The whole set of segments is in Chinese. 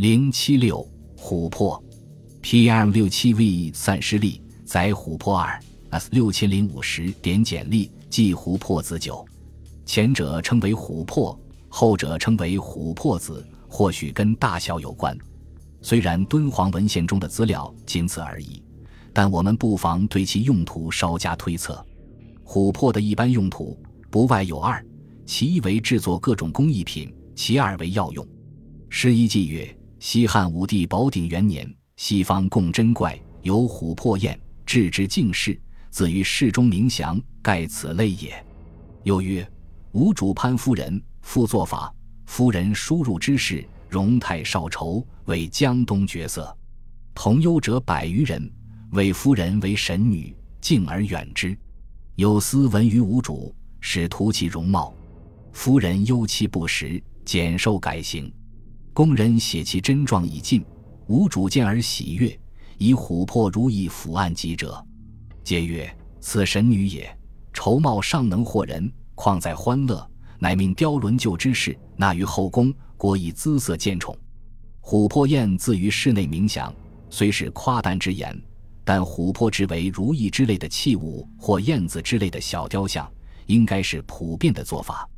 零七六琥珀，PM 六七 V 散失粒载琥珀二 S 六千零五十点简粒即琥珀子酒，前者称为琥珀，后者称为琥珀子，或许跟大小有关。虽然敦煌文献中的资料仅此而已，但我们不妨对其用途稍加推测。琥珀的一般用途不外有二：其一为制作各种工艺品，其二为药用。十一纪曰。西汉武帝宝鼎元年，西方贡珍怪，有琥珀砚，置之敬室，自于室中冥祥，盖此类也。又曰：吴主潘夫人，复作法，夫人输入之事，容态少愁，为江东绝色。同忧者百余人，谓夫人为神女，敬而远之。有司闻于吴主，使图其容貌。夫人忧其不实，减寿改行。工人写其真状已尽，无主见而喜悦，以琥珀如意抚案及者，皆曰：“此神女也。”筹貌尚能惑人，况在欢乐？乃命雕轮旧之事，纳于后宫，国以姿色见宠。琥珀砚自于室内冥想，虽是夸诞之言，但琥珀之为如意之类的器物，或燕子之类的小雕像，应该是普遍的做法。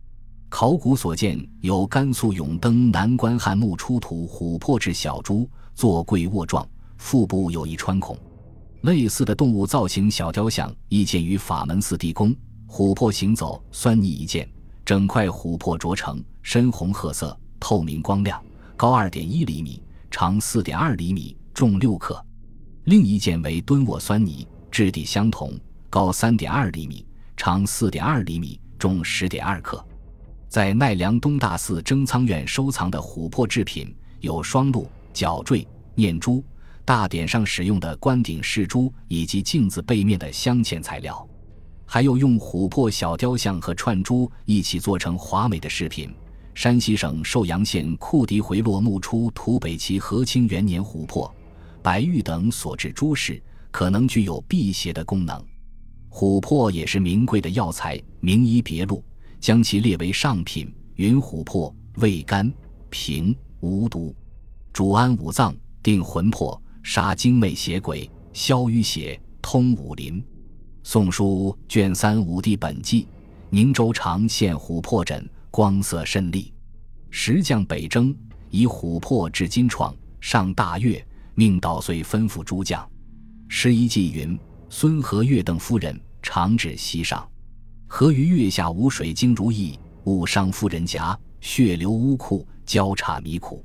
考古所见有甘肃永登南关汉墓出土琥珀制小猪，坐跪卧状，腹部有一穿孔。类似的动物造型小雕像亦见于法门寺地宫。琥珀行走，酸泥一件，整块琥珀琢成，深红褐色，透明光亮，高二点一厘米，长四点二厘米，重六克。另一件为蹲卧酸泥，质地相同，高三点二厘米，长四点二厘米，重十点二克。在奈良东大寺征仓院收藏的琥珀制品有双鹿、角坠、念珠，大典上使用的关顶饰珠，以及镜子背面的镶嵌材料，还有用琥珀小雕像和串珠一起做成华美的饰品。山西省寿阳县库迪回落墓出土北齐和清元年琥珀、白玉等所制珠饰，可能具有辟邪的功能。琥珀也是名贵的药材，名医别录。将其列为上品，云琥珀味甘平无毒，主安五脏，定魂魄，杀精魅邪鬼，消淤血，通五淋。《宋书》卷三《武帝本纪》：宁州长献琥珀枕，光色甚丽。时将北征，以琥珀制金创，上大悦，命捣碎，吩咐诸将。十一纪云：孙和月等夫人常至西上。何于月下无水晶如意，误伤夫人颊，血流污裤，交叉迷苦，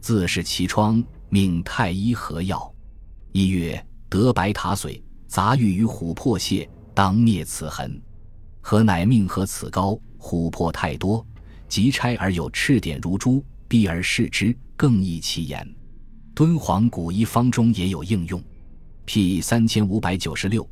自是其疮，命太医合药。一曰得白塔髓，杂玉于琥珀屑，当灭此痕。何乃命合此膏，琥珀太多，即拆而有赤点如珠，避而视之，更益其言。敦煌古医方中也有应用。P 三千五百九十六。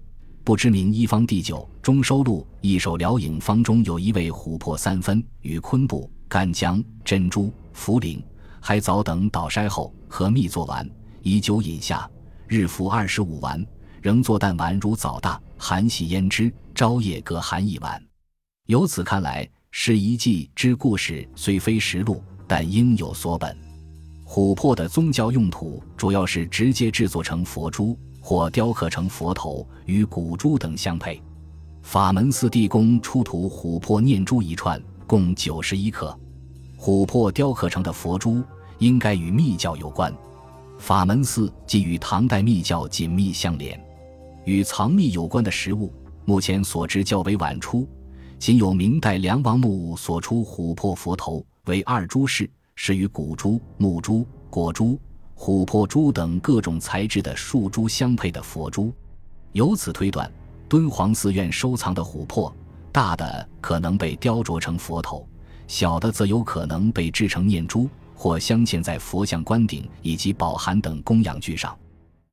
不知名医方第九中收录一首疗影方中有一味琥珀三分与昆布、干姜、珍珠、茯苓、海藻等捣筛后和蜜做丸，以酒饮下，日服二十五丸，仍作淡丸如枣大，寒洗腌之，朝夜各含一丸。由此看来，是一记之故事虽非实录，但应有所本。琥珀的宗教用途主要是直接制作成佛珠。或雕刻成佛头与古珠等相配。法门寺地宫出土琥珀念珠一串，共九十一克。琥珀雕刻成的佛珠应该与密教有关。法门寺即与唐代密教紧密相连。与藏密有关的实物，目前所知较为晚出，仅有明代梁王墓所出琥珀佛头为二珠式，是与古珠、木珠、果珠。琥珀珠等各种材质的树珠相配的佛珠，由此推断，敦煌寺院收藏的琥珀，大的可能被雕琢成佛头，小的则有可能被制成念珠，或镶嵌在佛像、冠顶以及宝函等供养具上。